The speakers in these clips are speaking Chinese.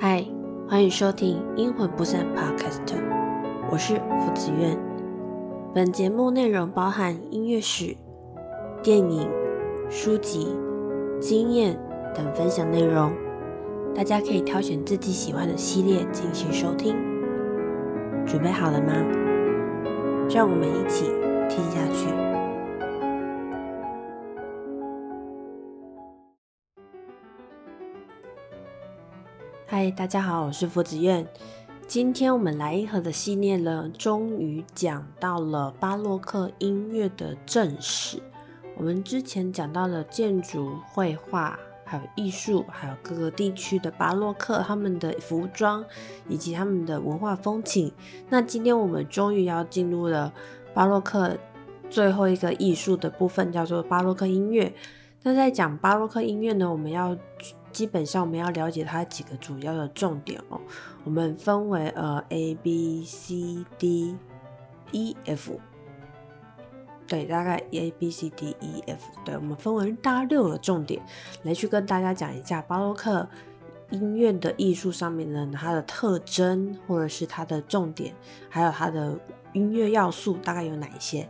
嗨，欢迎收听《阴魂不散》Podcast，我是福子苑。本节目内容包含音乐史、电影、书籍、经验等分享内容，大家可以挑选自己喜欢的系列进行收听。准备好了吗？让我们一起听下去。嗨，大家好，我是福子苑。今天我们来一盒的系列呢，终于讲到了巴洛克音乐的正史。我们之前讲到了建筑、绘画，还有艺术，还有各个地区的巴洛克他们的服装以及他们的文化风情。那今天我们终于要进入了巴洛克最后一个艺术的部分，叫做巴洛克音乐。那在讲巴洛克音乐呢，我们要。基本上我们要了解它几个主要的重点哦。我们分为呃 A B C D E F，对，大概 A B C D E F，对，我们分为大六个重点来去跟大家讲一下巴洛克音乐的艺术上面呢它的特征或者是它的重点，还有它的音乐要素大概有哪一些。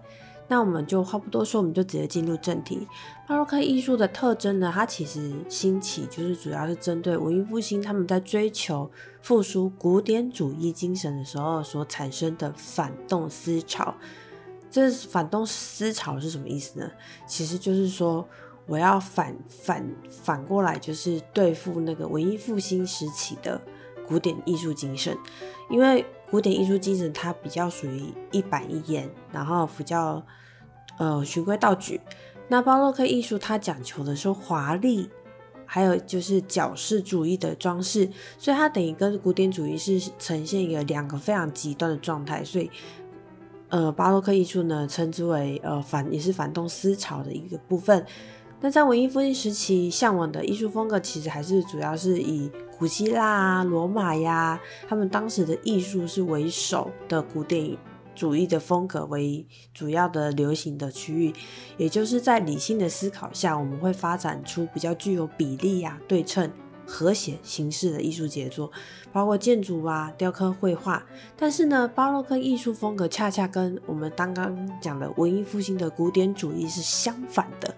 那我们就话不多说，我们就直接进入正题。巴洛克艺术的特征呢，它其实兴起就是主要是针对文艺复兴他们在追求复苏古典主义精神的时候所产生的反动思潮。这反动思潮是什么意思呢？其实就是说我要反反反过来，就是对付那个文艺复兴时期的古典艺术精神，因为古典艺术精神它比较属于一板一眼，然后比较。呃，循规蹈矩。那巴洛克艺术它讲求的是华丽，还有就是矫饰主义的装饰，所以它等于跟古典主义是呈现一个两个非常极端的状态。所以，呃，巴洛克艺术呢，称之为呃反也是反动思潮的一个部分。那在文艺复兴时期，向往的艺术风格其实还是主要是以古希腊、罗马呀，他们当时的艺术是为首的古典。主义的风格为主要的流行的区域，也就是在理性的思考下，我们会发展出比较具有比例呀、对称、和谐形式的艺术杰作，包括建筑啊、雕刻、绘画。但是呢，巴洛克艺术风格恰恰跟我们刚刚讲的文艺复兴的古典主义是相反的。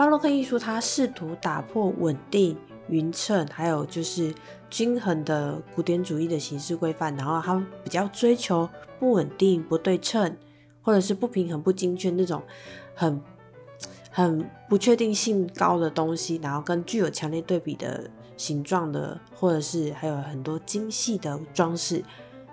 巴洛克艺术它试图打破稳定。匀称，还有就是均衡的古典主义的形式规范，然后它比较追求不稳定、不对称，或者是不平衡、不精确那种很很不确定性高的东西，然后跟具有强烈对比的形状的，或者是还有很多精细的装饰。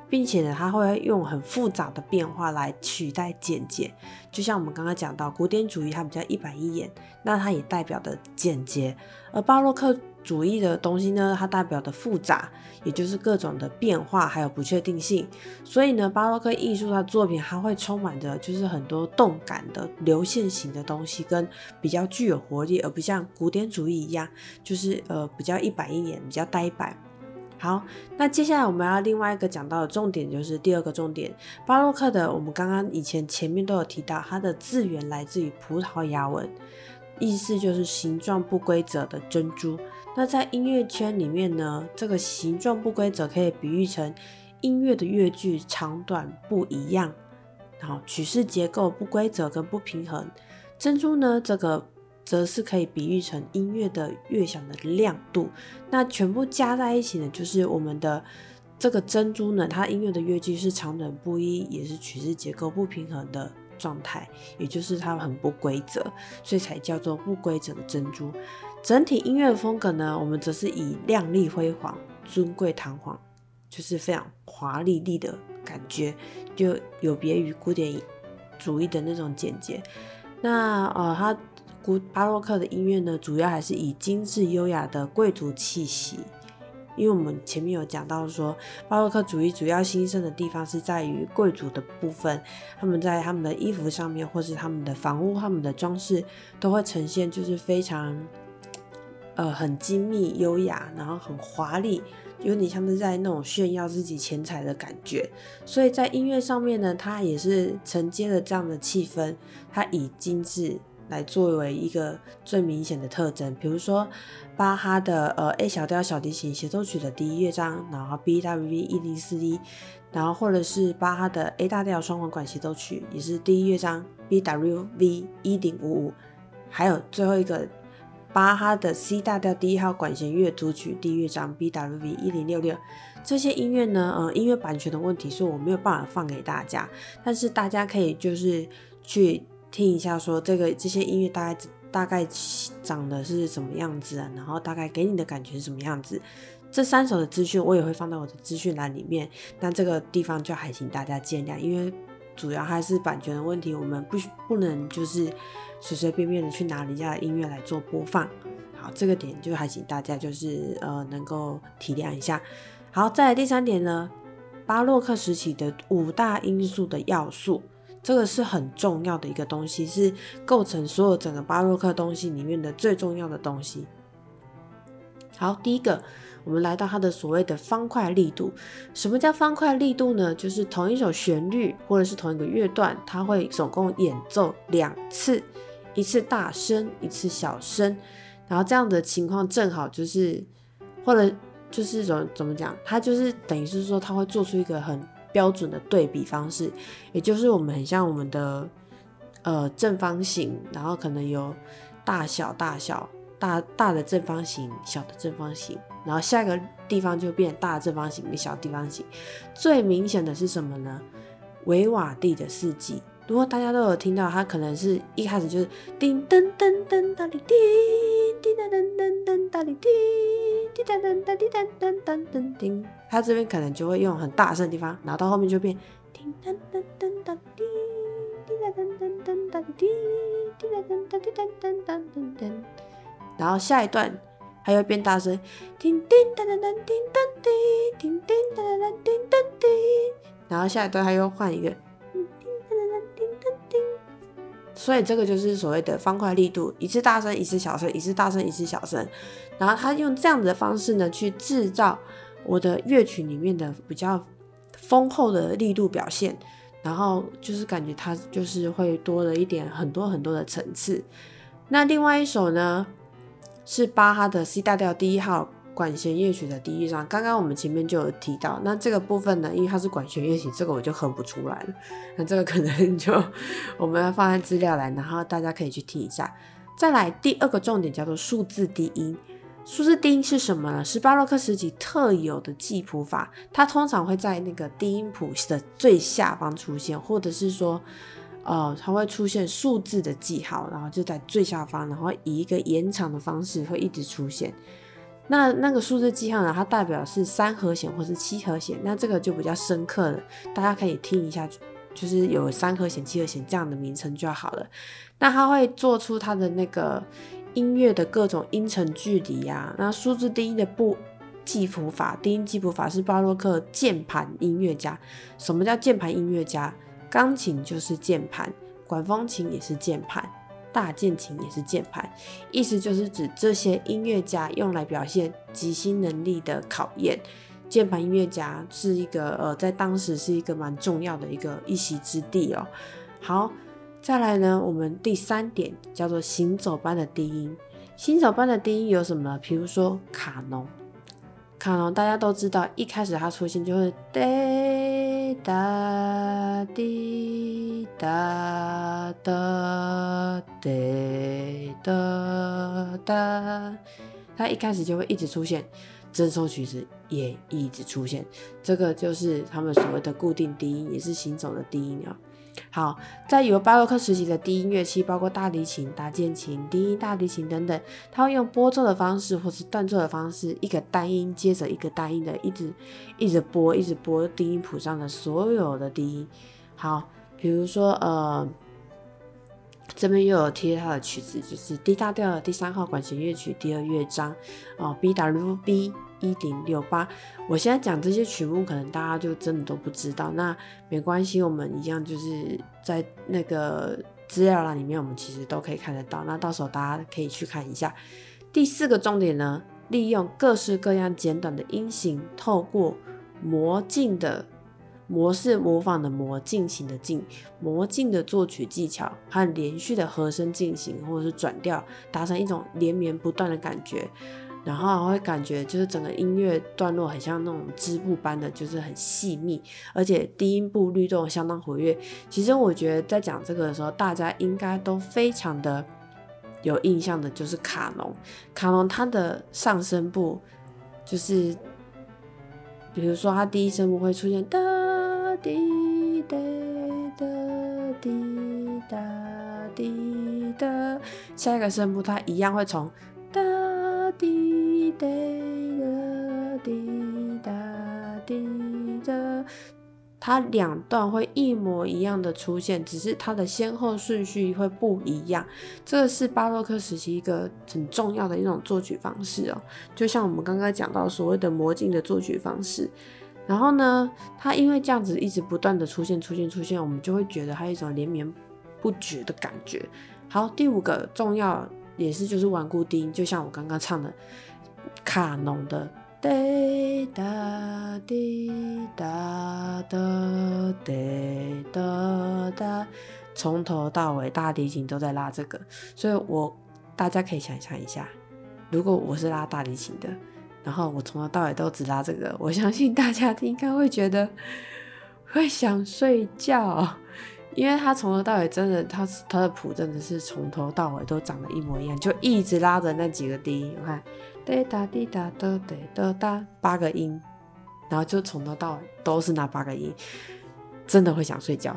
并且呢，它会用很复杂的变化来取代简洁，就像我们刚刚讲到古典主义，它比较一板一眼，那它也代表的简洁；而巴洛克主义的东西呢，它代表的复杂，也就是各种的变化还有不确定性。所以呢，巴洛克艺术的作品它会充满着就是很多动感的流线型的东西，跟比较具有活力，而不像古典主义一样，就是呃比较一板一眼，比较呆板。好，那接下来我们要另外一个讲到的重点就是第二个重点，巴洛克的，我们刚刚以前前面都有提到，它的字源来自于葡萄牙文，意思就是形状不规则的珍珠。那在音乐圈里面呢，这个形状不规则可以比喻成音乐的乐句长短不一样，然后曲式结构不规则跟不平衡。珍珠呢，这个。则是可以比喻成音乐的乐响的亮度，那全部加在一起呢，就是我们的这个珍珠呢，它音乐的乐句是长短不一，也是曲式结构不平衡的状态，也就是它很不规则，所以才叫做不规则的珍珠。整体音乐风格呢，我们则是以亮丽辉煌、尊贵堂皇，就是非常华丽丽的感觉，就有别于古典主义的那种简洁。那呃，它。巴洛克的音乐呢，主要还是以精致优雅的贵族气息。因为我们前面有讲到说，巴洛克主义主要兴盛的地方是在于贵族的部分，他们在他们的衣服上面，或是他们的房屋、他们的装饰，都会呈现就是非常呃很精密优雅，然后很华丽，有点像是在那种炫耀自己钱财的感觉。所以在音乐上面呢，它也是承接了这样的气氛，它以精致。来作为一个最明显的特征，比如说巴哈的呃 A 小调小提琴协奏曲的第一乐章，然后 B W V 一零四一，然后或者是巴哈的 A 大调双簧管协奏曲，也是第一乐章 B W V 一零五五，还有最后一个巴哈的 C 大调第一号管弦乐组曲第一乐章 B W V 一零六六。这些音乐呢，呃，音乐版权的问题，所以我没有办法放给大家，但是大家可以就是去。听一下，说这个这些音乐大概大概长的是什么样子啊？然后大概给你的感觉是什么样子？这三首的资讯我也会放到我的资讯栏里面。那这个地方就还请大家见谅，因为主要还是版权的问题，我们不不能就是随随便便的去拿人家的音乐来做播放。好，这个点就还请大家就是呃能够体谅一下。好，再来第三点呢，巴洛克时期的五大因素的要素。这个是很重要的一个东西，是构成所有整个巴洛克东西里面的最重要的东西。好，第一个，我们来到它的所谓的方块力度。什么叫方块力度呢？就是同一首旋律或者是同一个乐段，它会总共演奏两次，一次大声，一次小声。然后这样的情况正好就是，或者就是怎怎么讲，它就是等于是说，它会做出一个很。标准的对比方式，也就是我们很像我们的呃正方形，然后可能有大小、大小、大大的正方形、小的正方形，然后下一个地方就变大正方形跟小地方形。最明显的是什么呢？维瓦蒂的四季。如果大家都有听到，它可能是一开始就是叮噔噔噔哒哩滴，滴哒噔噔噔哒哩滴，滴噔噔哒滴哒噔噔噔叮。它这边可能就会用很大声的地方，然后到后面就变叮噔噔噔哒滴，滴哒噔噔噔哒滴，滴噔哒滴哒噔噔噔噔。然后下一段。它又变大声，叮叮当当当叮当叮，叮叮当当当叮当叮。然后下一段他又换一个，所以这个就是所谓的方块力度，一次大声，一次小声，一次大声，一次小声。然后他用这样子的方式呢，去制造我的乐曲里面的比较丰厚的力度表现。然后就是感觉它就是会多了一点很多很多的层次。那另外一首呢，是巴哈的 C 大调第一号。管弦乐曲的第一章，刚刚我们前面就有提到，那这个部分呢，因为它是管弦乐曲，这个我就哼不出来了。那这个可能 就我们要放在资料栏，然后大家可以去听一下。再来第二个重点叫做数字低音。数字低音是什么呢？是巴洛克时期特有的记谱法，它通常会在那个低音谱的最下方出现，或者是说，呃，它会出现数字的记号，然后就在最下方，然后以一个延长的方式会一直出现。那那个数字记号呢？它代表是三和弦或是七和弦，那这个就比较深刻了，大家可以听一下，就是有三和弦、七和弦这样的名称就好了。那它会做出它的那个音乐的各种音程距离呀。那数字低音的不记谱法，低音记谱法是巴洛克键盘音乐家。什么叫键盘音乐家？钢琴就是键盘，管风琴也是键盘。大键琴也是键盘，意思就是指这些音乐家用来表现即兴能力的考验。键盘音乐家是一个呃，在当时是一个蛮重要的一个一席之地哦。好，再来呢，我们第三点叫做行走般的低音。行走般的低音有什么？比如说卡农。卡农大家都知道，一开始它出现就会滴答滴答哒滴哒哒，它一开始就会一直出现，这首曲子也一直出现，这个就是他们所谓的固定低音，也是行走的低音啊。好，在有巴洛克时期的低音乐器，包括大提琴、大键琴、低音大提琴等等，它会用拨奏的方式或是断奏的方式，一个单音接着一个单音的，一直一直拨，一直拨低音谱上的所有的低音。好，比如说呃，这边又有贴它的曲子，就是 D 大调的第三号管弦乐曲第二乐章哦，B W B。一零六八，我现在讲这些曲目，可能大家就真的都不知道。那没关系，我们一样就是在那个资料栏里面，我们其实都可以看得到。那到时候大家可以去看一下。第四个重点呢，利用各式各样简短的音型，透过魔镜的模式模仿的魔镜型的镜，魔镜的作曲技巧和连续的和声进行或者是转调，达成一种连绵不断的感觉。然后会感觉就是整个音乐段落很像那种织布般的，就是很细密，而且低音部律动相当活跃。其实我觉得在讲这个的时候，大家应该都非常的有印象的，就是卡农。卡农它的上声部就是，比如说它第一声部会出现哒滴哒哒滴哒滴哒，下一个声部它一样会从哒。滴答答滴答滴答，它两段会一模一样的出现，只是它的先后顺序会不一样。这个是巴洛克时期一个很重要的一种作曲方式哦，就像我们刚刚讲到所谓的魔镜的作曲方式。然后呢，它因为这样子一直不断的出现、出现、出现，我们就会觉得它一种连绵不绝的感觉。好，第五个重要。也是就是顽固定，就像我刚刚唱的卡农的滴答滴答的滴答答，从头到尾大提琴都在拉这个，所以我大家可以想象一下，如果我是拉大提琴的，然后我从头到尾都只拉这个，我相信大家应该会觉得会想睡觉。因为他从头到尾真的，他他的谱真的是从头到尾都长得一模一样，就一直拉着那几个低音，我看滴答滴答的滴答哒八个音，然后就从头到尾都是那八个音，真的会想睡觉。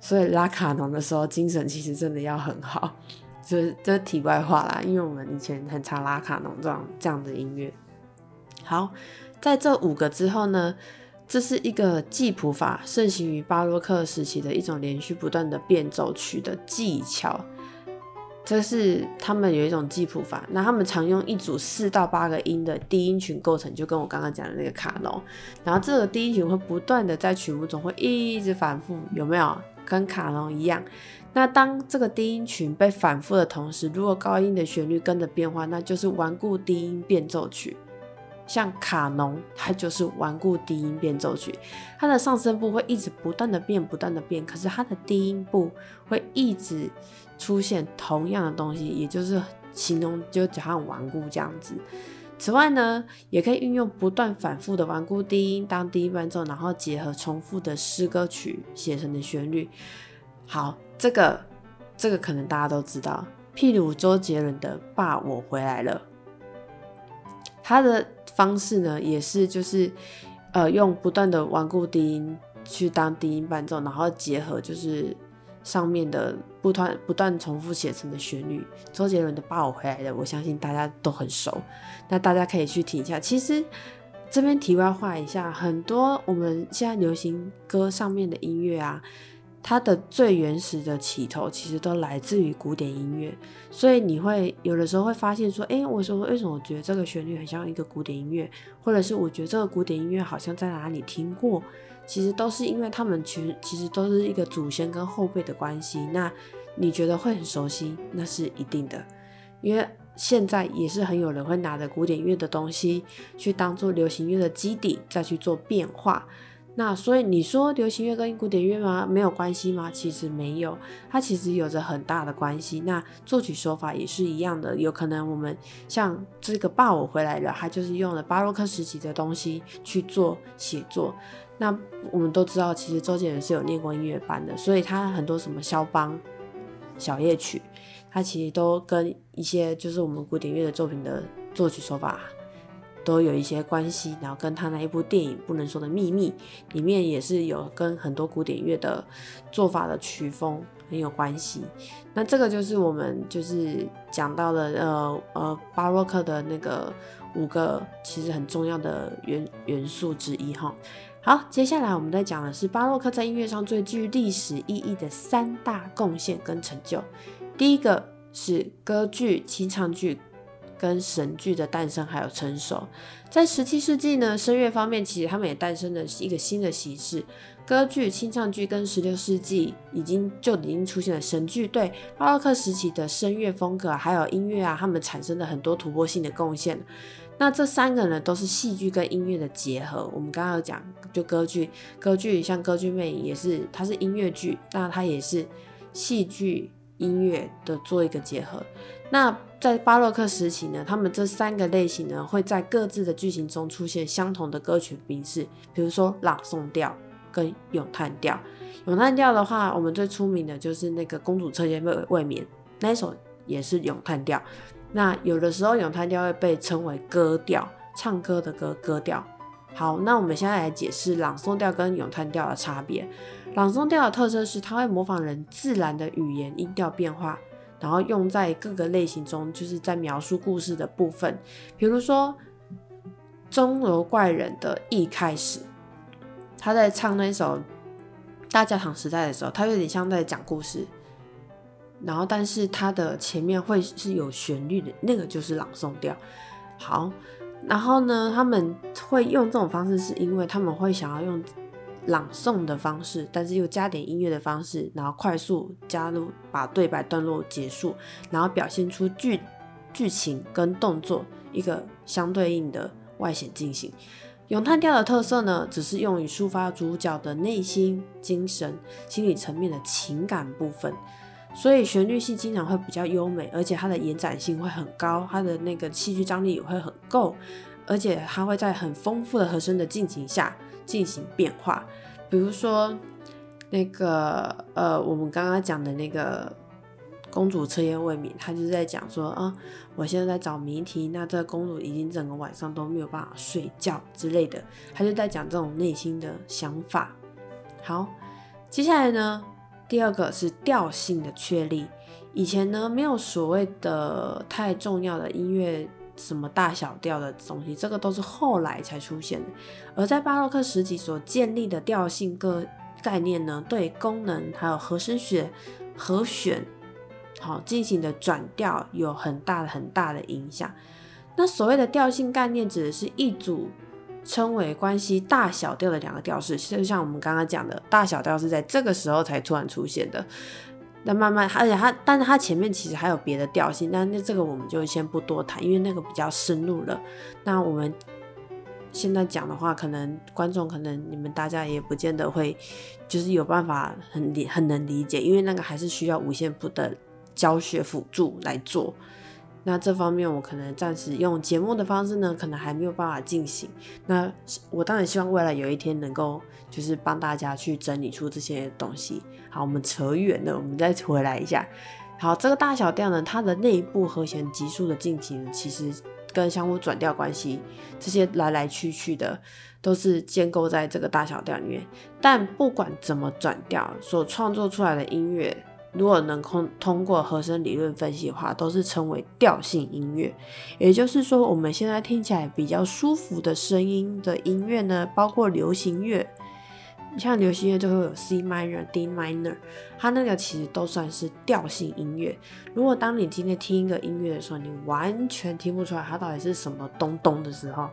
所以拉卡农的时候，精神其实真的要很好。就是这题外话啦，因为我们以前很常拉卡农这样这样的音乐。好，在这五个之后呢？这是一个记谱法，盛行于巴洛克时期的一种连续不断的变奏曲的技巧。这是他们有一种记谱法，那他们常用一组四到八个音的低音群构成，就跟我刚刚讲的那个卡农。然后这个低音群会不断的在曲目中会一直反复，有没有？跟卡农一样。那当这个低音群被反复的同时，如果高音的旋律跟着变化，那就是顽固低音变奏曲。像卡农，它就是顽固低音变奏曲，它的上声部会一直不断的变，不断的变，可是它的低音部会一直出现同样的东西，也就是形容就好像顽固这样子。此外呢，也可以运用不断反复的顽固低音当低音伴奏，然后结合重复的诗歌曲写成的旋律。好，这个这个可能大家都知道，譬如周杰伦的《爸，我回来了》，他的。方式呢，也是就是，呃，用不断的顽固低音去当低音伴奏，然后结合就是上面的不断不断重复写成的旋律。周杰伦的《把我回来的》，我相信大家都很熟，那大家可以去听一下。其实这边题外话一下，很多我们现在流行歌上面的音乐啊。它的最原始的起头其实都来自于古典音乐，所以你会有的时候会发现说，哎，我说为什么我觉得这个旋律很像一个古典音乐，或者是我觉得这个古典音乐好像在哪里听过，其实都是因为他们其其实都是一个祖先跟后辈的关系。那你觉得会很熟悉，那是一定的，因为现在也是很有人会拿着古典乐的东西去当做流行乐的基底，再去做变化。那所以你说流行乐跟古典乐吗？没有关系吗？其实没有，它其实有着很大的关系。那作曲手法也是一样的，有可能我们像这个《爸我回来了》，它就是用了巴洛克时期的东西去做写作。那我们都知道，其实周杰伦是有念过音乐班的，所以他很多什么肖邦小夜曲，它其实都跟一些就是我们古典乐的作品的作曲手法。都有一些关系，然后跟他那一部电影《不能说的秘密》里面也是有跟很多古典乐的做法的曲风很有关系。那这个就是我们就是讲到的呃呃巴洛克的那个五个其实很重要的元元素之一哈。好，接下来我们在讲的是巴洛克在音乐上最具历史意义的三大贡献跟成就。第一个是歌剧、清唱剧。跟神剧的诞生还有成熟。在十七世纪呢，声乐方面其实他们也诞生了一个新的形式，歌剧、清唱剧跟十六世纪已经就已经出现了神剧，对巴洛克时期的声乐风格还有音乐啊，他们产生了很多突破性的贡献。那这三个呢，都是戏剧跟音乐的结合。我们刚刚有讲，就歌剧，歌剧像《歌剧魅影》也是，它是音乐剧，那它也是戏剧音乐的做一个结合。那在巴洛克时期呢，他们这三个类型呢，会在各自的剧情中出现相同的歌曲形式，比如说朗诵调跟咏叹调。咏叹调的话，我们最出名的就是那个《公主彻夜未未眠》，那首也是咏叹调。那有的时候咏叹调会被称为歌调，唱歌的歌歌调。好，那我们现在来解释朗诵调跟咏叹调的差别。朗诵调的特色是它会模仿人自然的语言音调变化，然后用在各个类型中，就是在描述故事的部分。比如说《钟楼怪人》的一开始，他在唱那首大教堂时代的时候，他有点像在讲故事。然后，但是它的前面会是有旋律的，那个就是朗诵调。好，然后呢，他们会用这种方式，是因为他们会想要用朗诵的方式，但是又加点音乐的方式，然后快速加入把对白段落结束，然后表现出剧剧情跟动作一个相对应的外显进行。咏叹调的特色呢，只是用于抒发主角的内心、精神、心理层面的情感部分。所以旋律性经常会比较优美，而且它的延展性会很高，它的那个戏剧张力也会很够，而且它会在很丰富的和声的进行下进行变化。比如说那个呃，我们刚刚讲的那个公主彻夜未眠，他就在讲说啊，我现在在找谜题，那这个公主已经整个晚上都没有办法睡觉之类的，他就在讲这种内心的想法。好，接下来呢？第二个是调性的确立。以前呢，没有所谓的太重要的音乐，什么大小调的东西，这个都是后来才出现的。而在巴洛克时期所建立的调性个概念呢，对功能还有和声学、和弦，好进行的转调有很大的很大的影响。那所谓的调性概念，指的是一组。称为关系大小调的两个调式，就像我们刚刚讲的，大小调是在这个时候才突然出现的。那慢慢，而且它，但是它前面其实还有别的调性，但那这个我们就先不多谈，因为那个比较深入了。那我们现在讲的话，可能观众可能你们大家也不见得会，就是有办法很理很能理解，因为那个还是需要五线谱的教学辅助来做。那这方面我可能暂时用节目的方式呢，可能还没有办法进行。那我当然希望未来有一天能够，就是帮大家去整理出这些东西。好，我们扯远了，我们再回来一下。好，这个大小调呢，它的内部和弦级数的进行，其实跟相互转调关系这些来来去去的，都是建构在这个大小调里面。但不管怎么转调，所创作出来的音乐。如果能通通过和声理论分析的话，都是称为调性音乐。也就是说，我们现在听起来比较舒服的声音的音乐呢，包括流行乐，像流行乐就会有 C minor、D minor，它那个其实都算是调性音乐。如果当你今天听一个音乐的时候，你完全听不出来它到底是什么东东的时候，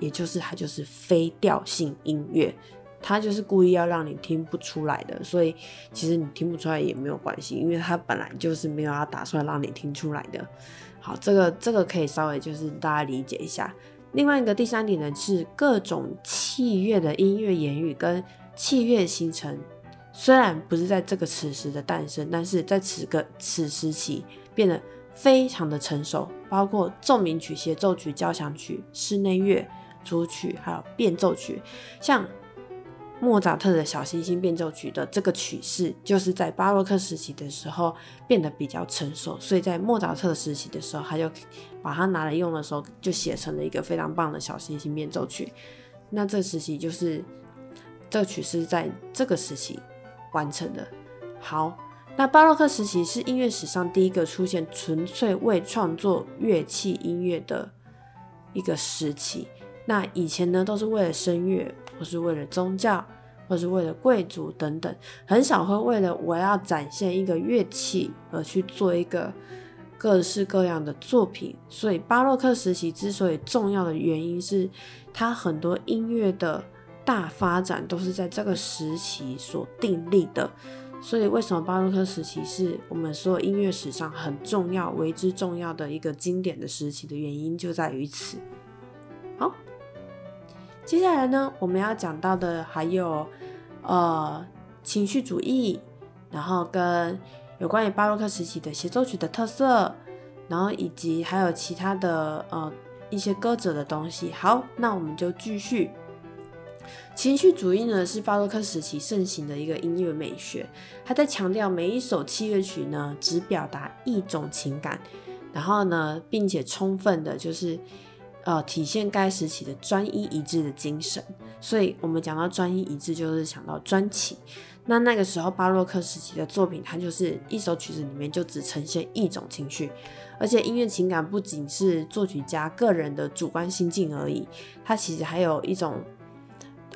也就是它就是非调性音乐。它就是故意要让你听不出来的，所以其实你听不出来也没有关系，因为它本来就是没有要打算让你听出来的。好，这个这个可以稍微就是大家理解一下。另外一个第三点呢是各种器乐的音乐言语跟器乐形成，虽然不是在这个此时的诞生，但是在此个此时期变得非常的成熟，包括奏鸣曲、协奏曲、交响曲、室内乐、主曲，还有变奏曲，像。莫扎特的小星星变奏曲的这个曲式，就是在巴洛克时期的时候变得比较成熟，所以在莫扎特时期的时候，他就把它拿来用的时候，就写成了一个非常棒的小星星变奏曲。那这时期就是这曲是在这个时期完成的。好，那巴洛克时期是音乐史上第一个出现纯粹为创作乐器音乐的一个时期。那以前呢，都是为了声乐。或是为了宗教，或是为了贵族等等，很少会为了我要展现一个乐器而去做一个各式各样的作品。所以巴洛克时期之所以重要的原因是，它很多音乐的大发展都是在这个时期所定立的。所以为什么巴洛克时期是我们所有音乐史上很重要、为之重要的一个经典的时期的原因就在于此。好，接下来呢，我们要讲到的还有呃情绪主义，然后跟有关于巴洛克时期的协奏曲的特色，然后以及还有其他的呃一些歌者的东西。好，那我们就继续。情绪主义呢是巴洛克时期盛行的一个音乐美学，它在强调每一首器乐曲呢只表达一种情感，然后呢，并且充分的就是呃体现该时期的专一一致的精神。所以我们讲到专一一致，就是想到专情。那那个时候巴洛克时期的作品，它就是一首曲子里面就只呈现一种情绪，而且音乐情感不仅是作曲家个人的主观心境而已，它其实还有一种。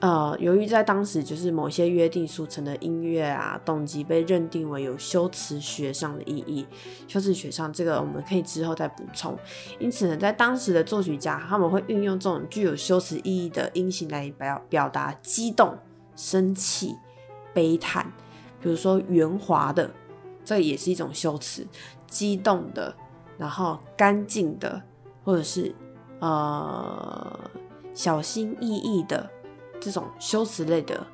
呃，由于在当时就是某些约定俗成的音乐啊，动机被认定为有修辞学上的意义，修辞学上这个我们可以之后再补充。因此呢，在当时的作曲家他们会运用这种具有修辞意义的音型来表表达激动、生气、悲叹。比如说圆滑的，这也是一种修辞；激动的，然后干净的，或者是呃小心翼翼的。这种修辞类的，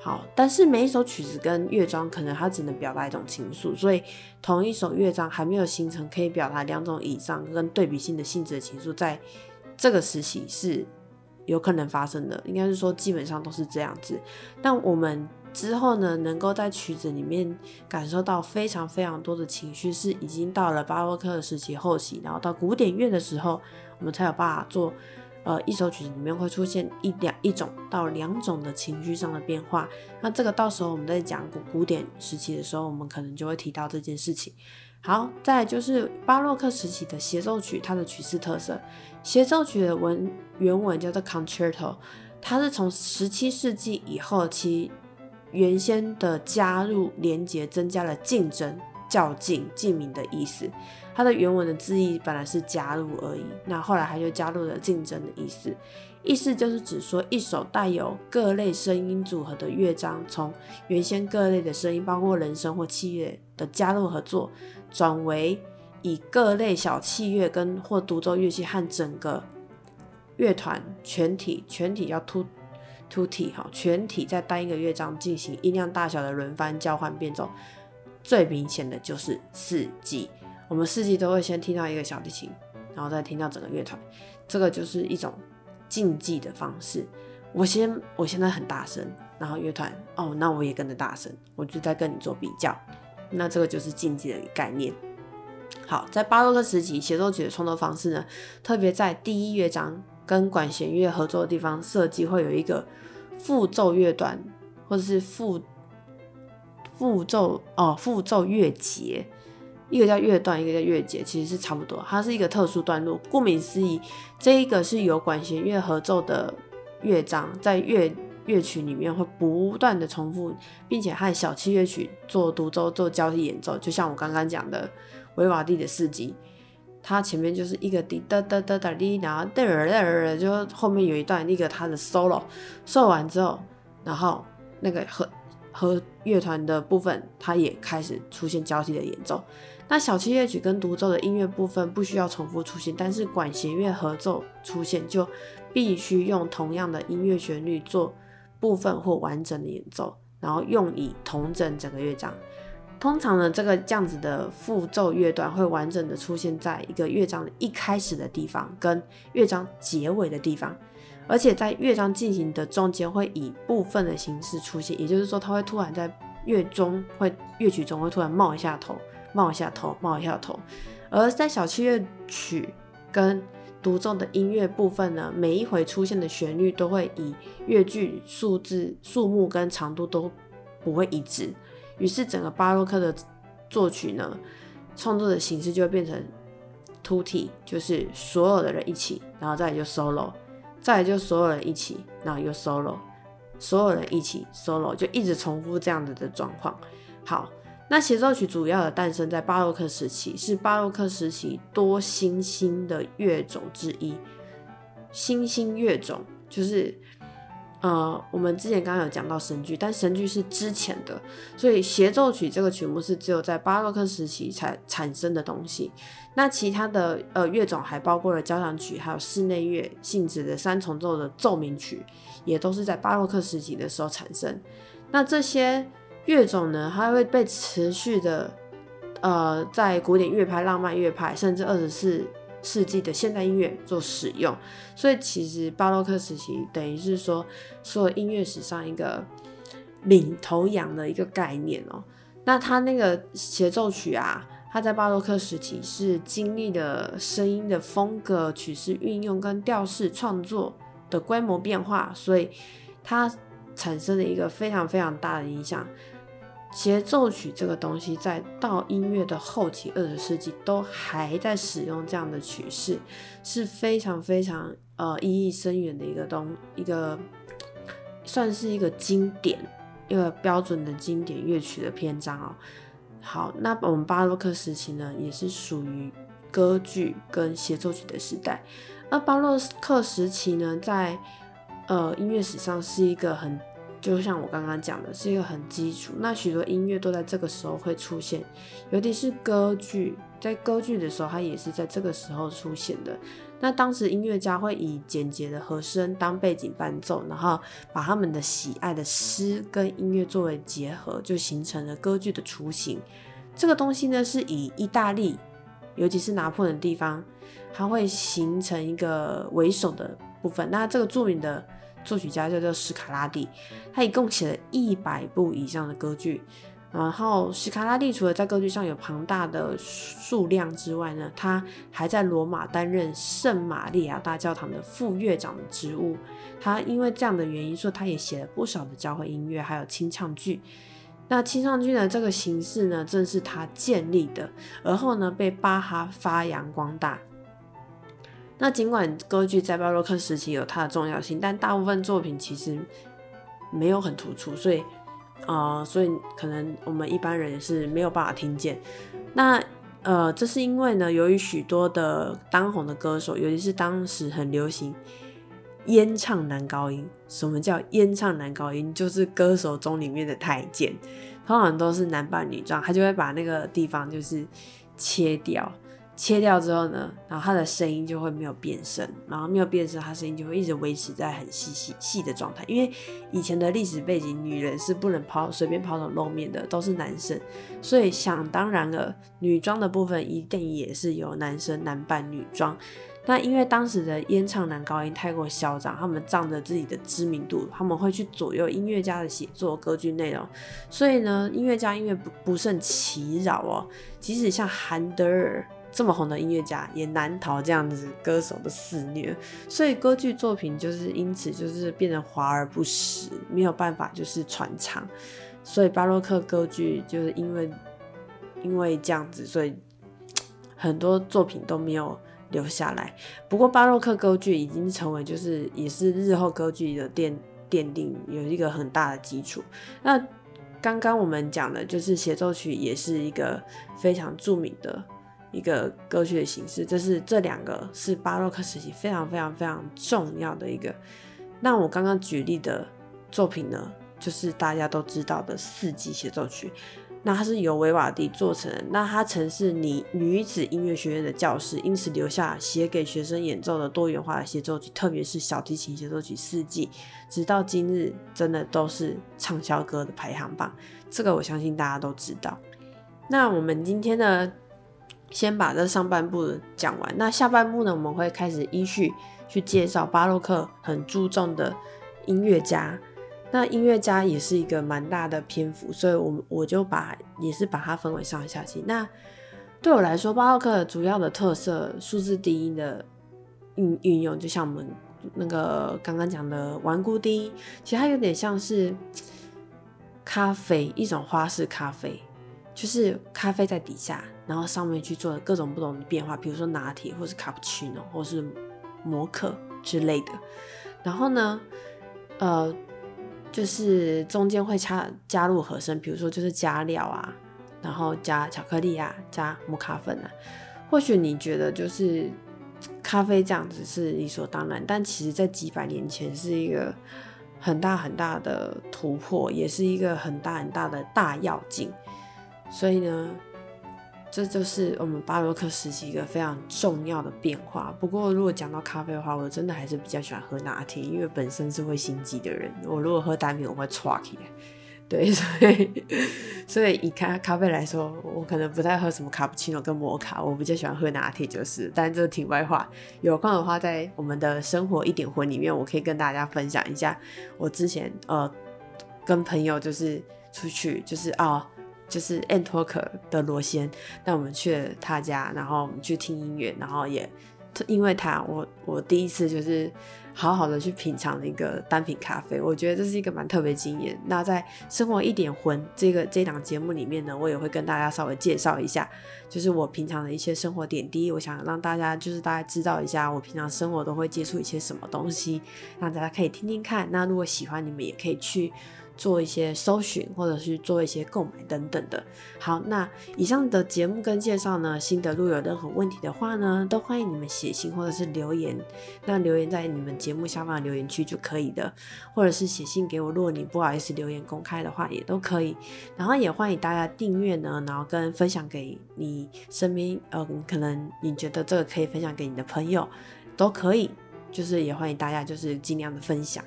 好，但是每一首曲子跟乐章可能它只能表达一种情愫，所以同一首乐章还没有形成可以表达两种以上跟对比性的性质的情愫，在这个时期是有可能发生的，应该是说基本上都是这样子。但我们之后呢，能够在曲子里面感受到非常非常多的情绪，是已经到了巴洛克时期后期，然后到古典乐的时候，我们才有办法做。呃，一首曲子里面会出现一两一种到两种的情绪上的变化，那这个到时候我们在讲古古典时期的时候，我们可能就会提到这件事情。好，再就是巴洛克时期的协奏曲，它的曲式特色。协奏曲的文原文叫做 concerto，它是从十七世纪以后，其原先的加入连接增加了竞争、较劲、竞名的意思。它的原文的字义本来是加入而已，那后来它就加入了竞争的意思，意思就是指说一首带有各类声音组合的乐章，从原先各类的声音，包括人声或器乐的加入合作，转为以各类小器乐跟或独奏乐器和整个乐团全体全体要突突体哈，全体在单一个乐章进行音量大小的轮番交换变奏，最明显的就是四季。我们四季都会先听到一个小提琴，然后再听到整个乐团，这个就是一种竞技的方式。我先，我现在很大声，然后乐团，哦，那我也跟着大声，我就在跟你做比较。那这个就是竞技的概念。好，在巴洛克时期，协奏曲的创作方式呢，特别在第一乐章跟管弦乐合作的地方设计会有一个复奏乐段，或者是复复奏哦，复奏乐节。一个叫乐段，一个叫乐节，其实是差不多。它是一个特殊段落。顾名思义，这一个是由管弦乐合奏的乐章，在乐乐曲里面会不断的重复，并且和小器乐曲做独奏、做交替演奏。就像我刚刚讲的维瓦蒂的四级，它前面就是一个滴哒哒哒哒滴，然后哒哒哒，就后面有一段那个它的 solo，solo 完之后，然后那个和和乐团的部分，它也开始出现交替的演奏。那小七乐曲跟独奏的音乐部分不需要重复出现，但是管弦乐合奏出现就必须用同样的音乐旋律做部分或完整的演奏，然后用以同整整个乐章。通常呢，这个这样子的复奏乐段会完整的出现在一个乐章的一开始的地方跟乐章结尾的地方，而且在乐章进行的中间会以部分的形式出现，也就是说，它会突然在乐中会乐曲中会突然冒一下头。冒一下头，冒一下头。而在小器乐曲跟独奏的音乐部分呢，每一回出现的旋律都会以乐句数字、数目跟长度都不会一致。于是整个巴洛克的作曲呢，创作的形式就会变成突体，就是所有的人一起，然后再来就 solo，再来就所有人一起，然后又 solo，所有人一起 solo，就一直重复这样子的状况。好。那协奏曲主要的诞生在巴洛克时期，是巴洛克时期多新兴的乐种之一。新兴乐种就是。呃，我们之前刚刚有讲到神剧，但神剧是之前的，所以协奏曲这个曲目是只有在巴洛克时期才产生的东西。那其他的呃乐种还包括了交响曲，还有室内乐性质的三重奏的奏鸣曲，也都是在巴洛克时期的时候产生。那这些乐种呢，它会被持续的呃在古典乐派、浪漫乐派，甚至二十四。世纪的现代音乐做使用，所以其实巴洛克时期等于是说所有音乐史上一个领头羊的一个概念哦。那他那个协奏曲啊，他在巴洛克时期是经历了声音的风格、曲式运用跟调式创作的规模变化，所以它产生了一个非常非常大的影响。协奏曲这个东西，在到音乐的后期，二十世纪都还在使用这样的曲式，是非常非常呃意义深远的一个东一个，算是一个经典，一个标准的经典乐曲的篇章哦。好，那我们巴洛克时期呢，也是属于歌剧跟协奏曲的时代。而巴洛克时期呢，在呃音乐史上是一个很。就像我刚刚讲的，是一个很基础。那许多音乐都在这个时候会出现，尤其是歌剧，在歌剧的时候，它也是在这个时候出现的。那当时音乐家会以简洁的和声当背景伴奏，然后把他们的喜爱的诗跟音乐作为结合，就形成了歌剧的雏形。这个东西呢，是以意大利，尤其是拿破仑的地方，它会形成一个为首的部分。那这个著名的。作曲家叫做史卡拉蒂，他一共写了一百部以上的歌剧。然后史卡拉蒂除了在歌剧上有庞大的数量之外呢，他还在罗马担任圣玛利亚大教堂的副乐长的职务。他因为这样的原因，说他也写了不少的教会音乐，还有清唱剧。那清唱剧呢，这个形式呢，正是他建立的，而后呢，被巴哈发扬光大。那尽管歌剧在巴洛克时期有它的重要性，但大部分作品其实没有很突出，所以，呃，所以可能我们一般人也是没有办法听见。那，呃，这是因为呢，由于许多的当红的歌手，尤其是当时很流行烟唱男高音。什么叫烟唱男高音？就是歌手中里面的太监，通常都是男扮女装，他就会把那个地方就是切掉。切掉之后呢，然后他的声音就会没有变声，然后没有变声，他声音就会一直维持在很细细细的状态。因为以前的历史背景，女人是不能抛随便抛头露面的，都是男生，所以想当然了，女装的部分一定也是由男生男扮女装。那因为当时的烟唱男高音太过嚣张，他们仗着自己的知名度，他们会去左右音乐家的写作歌剧内容，所以呢，音乐家因为不不胜其扰哦，即使像韩德尔。这么红的音乐家也难逃这样子歌手的肆虐，所以歌剧作品就是因此就是变得华而不实，没有办法就是传唱。所以巴洛克歌剧就是因为因为这样子，所以很多作品都没有留下来。不过巴洛克歌剧已经成为就是也是日后歌剧的奠奠定有一个很大的基础。那刚刚我们讲的就是协奏曲也是一个非常著名的。一个歌曲的形式，这是这两个是巴洛克时期非常非常非常重要的一个。那我刚刚举例的作品呢，就是大家都知道的四季协奏曲。那它是由维瓦蒂做成，那它曾是女女子音乐学院的教师，因此留下写给学生演奏的多元化的协奏曲，特别是小提琴协奏曲四季，直到今日真的都是畅销歌的排行榜。这个我相信大家都知道。那我们今天呢？先把这上半部讲完，那下半部呢？我们会开始依序去介绍巴洛克很注重的音乐家。那音乐家也是一个蛮大的篇幅，所以我我就把也是把它分为上下期。那对我来说，巴洛克主要的特色，数字低音的运运用，就像我们那个刚刚讲的顽固低音，其实它有点像是咖啡，一种花式咖啡。就是咖啡在底下，然后上面去做各种不同的变化，比如说拿铁，或是卡布奇诺，或是摩克之类的。然后呢，呃，就是中间会加加入和声，比如说就是加料啊，然后加巧克力啊，加摩卡粉啊。或许你觉得就是咖啡这样子是理所当然，但其实在几百年前是一个很大很大的突破，也是一个很大很大的大要进。所以呢。这就是我们巴洛克时期一个非常重要的变化。不过，如果讲到咖啡的话，我真的还是比较喜欢喝拿铁，因为本身是会心悸的人。我如果喝单品，我会唰起来。对，所以所以以咖咖啡来说，我可能不太喝什么卡布奇诺跟摩卡，我比较喜欢喝拿铁，就是。但这是题外话，有空的话，在我们的生活一点荤里面，我可以跟大家分享一下我之前呃跟朋友就是出去就是啊。就是 N Talk 的罗先，那我们去了他家，然后我们去听音乐，然后也因为他，我我第一次就是好好的去品尝了一个单品咖啡，我觉得这是一个蛮特别经验。那在生活一点荤这个这档节目里面呢，我也会跟大家稍微介绍一下，就是我平常的一些生活点滴，我想让大家就是大家知道一下，我平常生活都会接触一些什么东西，让大家可以听听看。那如果喜欢，你们也可以去。做一些搜寻，或者是做一些购买等等的。好，那以上的节目跟介绍呢，新的路有任何问题的话呢，都欢迎你们写信或者是留言。那留言在你们节目下方的留言区就可以的，或者是写信给我。如果你不好意思留言公开的话，也都可以。然后也欢迎大家订阅呢，然后跟分享给你身边，呃，可能你觉得这个可以分享给你的朋友，都可以。就是也欢迎大家，就是尽量的分享。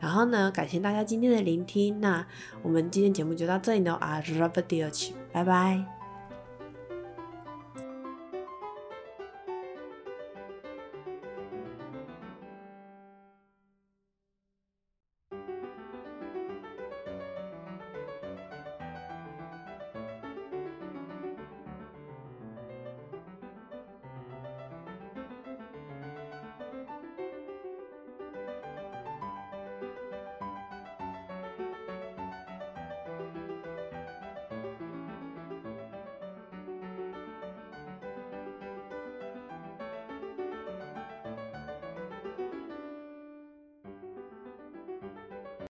然后呢，感谢大家今天的聆听。那我们今天节目就到这里了啊拜拜。